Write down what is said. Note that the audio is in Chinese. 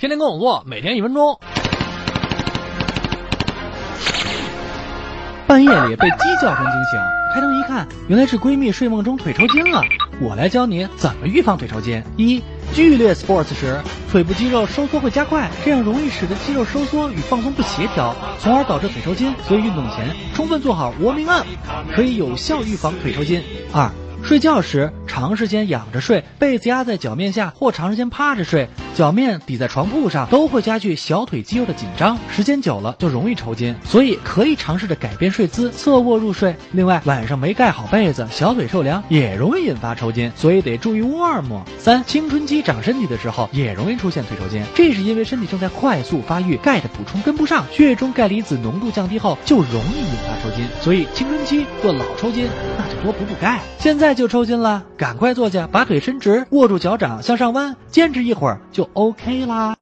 天天跟我做，每天一分钟。半夜里被鸡叫声惊醒，开灯一看，原来是闺蜜睡梦中腿抽筋了。我来教你怎么预防腿抽筋。一、剧烈 sports 时，腿部肌肉收缩会加快，这样容易使得肌肉收缩与放松不协调，从而导致腿抽筋。所以运动前充分做好 warming up，可以有效预防腿抽筋。二。睡觉时长时间仰着睡，被子压在脚面下，或长时间趴着睡，脚面抵在床铺上，都会加剧小腿肌肉的紧张，时间久了就容易抽筋。所以可以尝试着改变睡姿，侧卧入睡。另外，晚上没盖好被子，小腿受凉也容易引发抽筋，所以得注意 warm。三，青春期长身体的时候也容易出现腿抽筋，这是因为身体正在快速发育，钙的补充跟不上，血液中钙离子浓度降低后就容易引发抽筋。所以青春期若老抽筋，那就多补补钙。现在。就抽筋了，赶快坐下，把腿伸直，握住脚掌向上弯，坚持一会儿就 OK 啦。